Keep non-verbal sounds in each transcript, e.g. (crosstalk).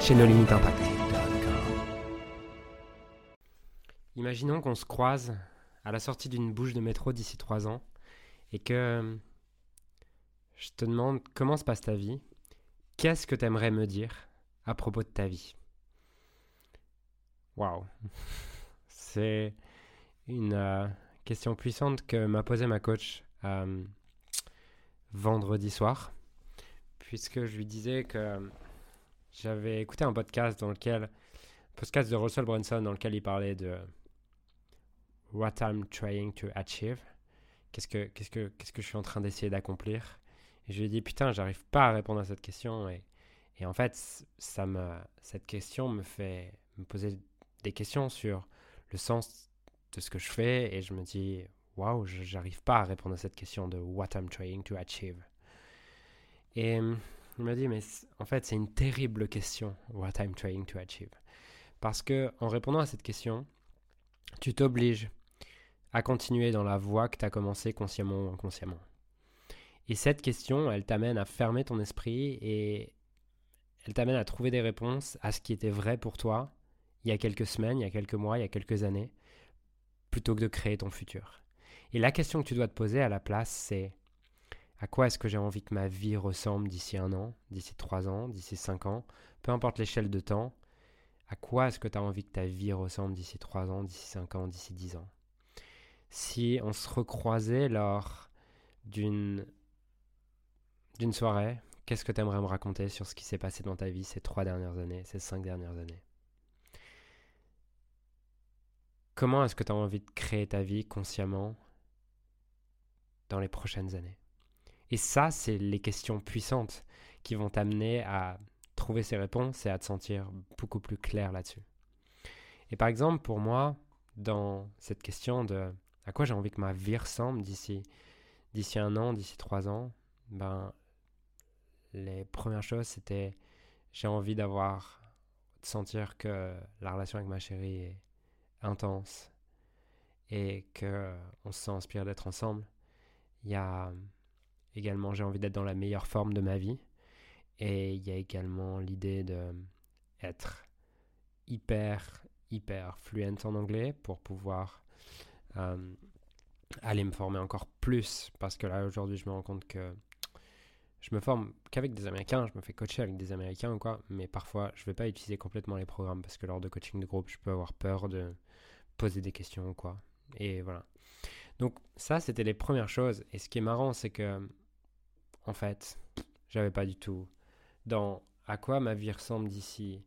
chez nos limites. Imaginons qu'on se croise à la sortie d'une bouche de métro d'ici trois ans et que je te demande comment se passe ta vie, qu'est-ce que tu aimerais me dire à propos de ta vie? Waouh, (laughs) c'est une euh, question puissante que m'a posée ma coach euh, vendredi soir, puisque je lui disais que j'avais écouté un podcast dans lequel, podcast de Russell Brunson, dans lequel il parlait de What I'm trying to achieve. Qu'est-ce que, qu'est-ce que, qu'est-ce que je suis en train d'essayer d'accomplir? Et je lui ai dit, putain, j'arrive pas à répondre à cette question. Et, et en fait, ça me, cette question me fait me poser des questions sur le sens de ce que je fais. Et je me dis, waouh, j'arrive pas à répondre à cette question de What I'm trying to achieve. Et il m'a dit, mais en fait, c'est une terrible question, what I'm trying to achieve. Parce que en répondant à cette question, tu t'obliges à continuer dans la voie que tu as commencé consciemment ou inconsciemment. Et cette question, elle t'amène à fermer ton esprit et elle t'amène à trouver des réponses à ce qui était vrai pour toi il y a quelques semaines, il y a quelques mois, il y a quelques années, plutôt que de créer ton futur. Et la question que tu dois te poser à la place, c'est à quoi est-ce que j'ai envie que ma vie ressemble d'ici un an, d'ici trois ans, d'ici cinq ans, peu importe l'échelle de temps, à quoi est-ce que tu as envie que ta vie ressemble d'ici trois ans, d'ici cinq ans, d'ici dix ans? Si on se recroisait lors d'une d'une soirée, qu'est-ce que tu aimerais me raconter sur ce qui s'est passé dans ta vie ces trois dernières années, ces cinq dernières années? Comment est-ce que tu as envie de créer ta vie consciemment dans les prochaines années? Et ça, c'est les questions puissantes qui vont t'amener à trouver ces réponses et à te sentir beaucoup plus clair là-dessus. Et par exemple, pour moi, dans cette question de à quoi j'ai envie que ma vie ressemble d'ici d'ici un an, d'ici trois ans, ben les premières choses c'était j'ai envie d'avoir de sentir que la relation avec ma chérie est intense et que on se sent inspiré d'être ensemble. Il y a Également, j'ai envie d'être dans la meilleure forme de ma vie. Et il y a également l'idée d'être hyper, hyper fluent en anglais pour pouvoir euh, aller me former encore plus. Parce que là, aujourd'hui, je me rends compte que je me forme qu'avec des Américains, je me fais coacher avec des Américains ou quoi, mais parfois je ne vais pas utiliser complètement les programmes parce que lors de coaching de groupe, je peux avoir peur de poser des questions ou quoi. Et voilà. Donc ça, c'était les premières choses. Et ce qui est marrant, c'est que en fait, j'avais pas du tout dans à quoi ma vie ressemble d'ici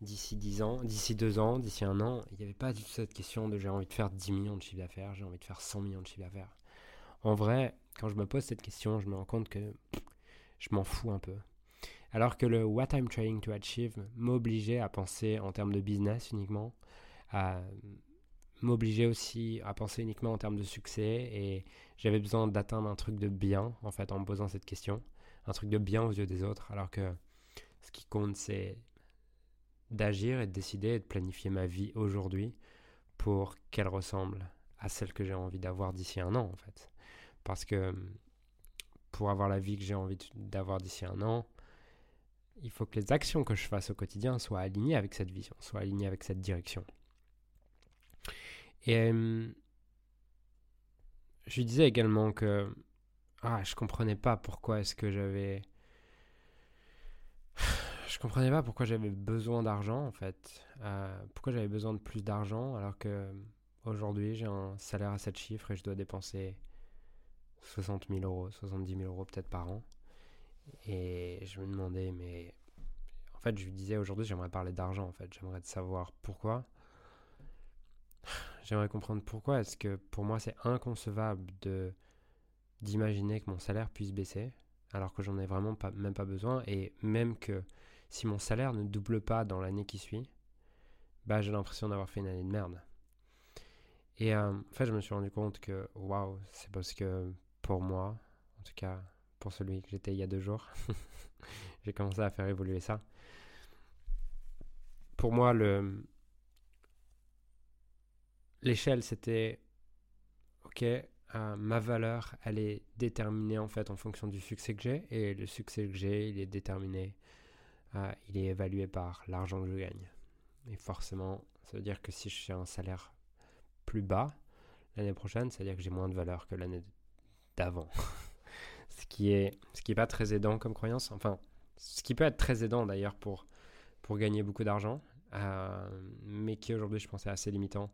d'ici 10 ans, d'ici 2 ans, d'ici un an, il n'y avait pas du tout cette question de j'ai envie de faire 10 millions de chiffre d'affaires, j'ai envie de faire 100 millions de chiffre d'affaires. En vrai, quand je me pose cette question, je me rends compte que je m'en fous un peu. Alors que le What I'm Trying to Achieve m'obligeait à penser en termes de business uniquement, à m'obligeait aussi à penser uniquement en termes de succès et j'avais besoin d'atteindre un truc de bien en fait en me posant cette question, un truc de bien aux yeux des autres alors que ce qui compte c'est d'agir et de décider et de planifier ma vie aujourd'hui pour qu'elle ressemble à celle que j'ai envie d'avoir d'ici un an en fait. Parce que pour avoir la vie que j'ai envie d'avoir d'ici un an, il faut que les actions que je fasse au quotidien soient alignées avec cette vision, soient alignées avec cette direction. Et je lui disais également que ah, je comprenais pas pourquoi est-ce que j'avais. (sighs) Je comprenais pas pourquoi j'avais besoin d'argent en fait. Euh, pourquoi j'avais besoin de plus d'argent alors que aujourd'hui j'ai un salaire à 7 chiffres et je dois dépenser 60 000 euros, 70 000 euros peut-être par an. Et je me demandais, mais en fait, je lui disais aujourd'hui, j'aimerais parler d'argent en fait. J'aimerais savoir pourquoi. J'aimerais comprendre pourquoi est-ce que pour moi c'est inconcevable d'imaginer que mon salaire puisse baisser alors que j'en ai vraiment pas, même pas besoin? Et même que si mon salaire ne double pas dans l'année qui suit, bah j'ai l'impression d'avoir fait une année de merde. Et euh, en fait, je me suis rendu compte que, waouh, c'est parce que pour moi, en tout cas pour celui que j'étais il y a deux jours, (laughs) j'ai commencé à faire évoluer ça. Pour moi, le l'échelle, c'était, ok, euh, ma valeur, elle est déterminée en fait en fonction du succès que j'ai, et le succès que j'ai, il est déterminé, euh, il est évalué par l'argent que je gagne. Et forcément, ça veut dire que si suis un salaire plus bas l'année prochaine, c'est-à-dire que j'ai moins de valeur que l'année d'avant. (laughs) ce qui est ce qui est pas très aidant comme croyance. Enfin, ce qui peut être très aidant d'ailleurs pour pour gagner beaucoup d'argent, euh, mais qui aujourd'hui je pense est assez limitant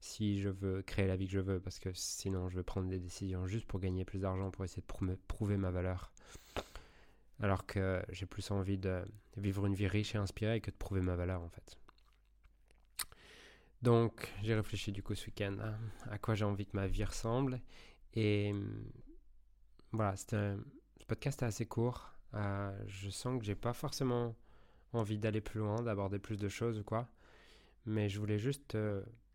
si je veux créer la vie que je veux, parce que sinon je vais prendre des décisions juste pour gagner plus d'argent, pour essayer de prouver ma valeur. Alors que j'ai plus envie de vivre une vie riche et inspirée que de prouver ma valeur en fait. Donc, j'ai réfléchi du coup ce week-end à, quoi j'ai envie que ma vie ressemble. Et voilà, ce podcast est assez court. Euh, je sens que j'ai pas forcément envie d'aller plus loin, d'aborder plus de choses ou quoi. Mais je voulais juste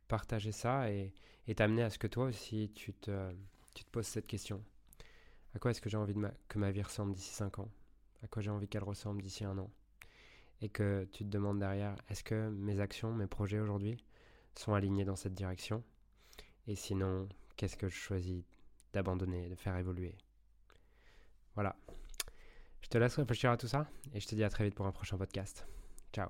partager ça et, t'amener à ce que toi aussi tu te, poses cette question. À quoi est-ce que j'ai envie que ma vie ressemble d'ici 5 ans? À quoi j'ai envie qu'elle ressemble d'ici un an? Et que tu te demandes derrière, est-ce que mes actions, mes projets aujourd'hui, sont alignés dans cette direction? Et sinon, qu'est-ce que je choisis d'abandonner, de faire évoluer? Voilà. Je te laisse réfléchir à tout ça et je te dis à très vite pour un prochain podcast. Ciao.